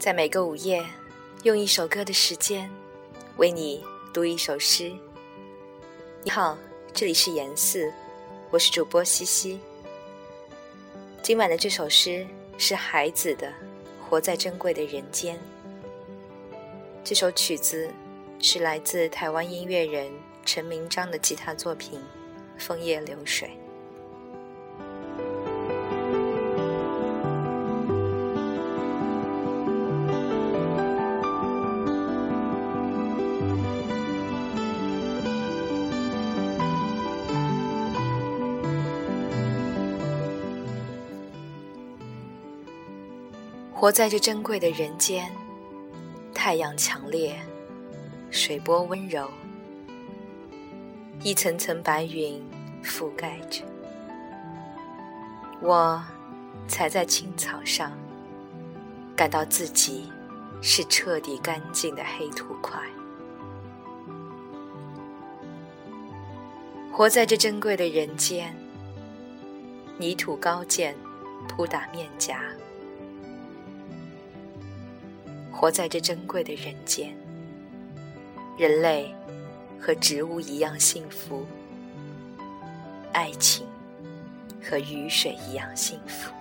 在每个午夜，用一首歌的时间，为你读一首诗。你好，这里是严四，我是主播西西。今晚的这首诗是孩子的《活在珍贵的人间》。这首曲子是来自台湾音乐人陈明章的吉他作品《枫叶流水》。活在这珍贵的人间，太阳强烈，水波温柔，一层层白云覆盖着我，踩在青草上，感到自己是彻底干净的黑土块。活在这珍贵的人间，泥土高见，扑打面颊。活在这珍贵的人间，人类和植物一样幸福，爱情和雨水一样幸福。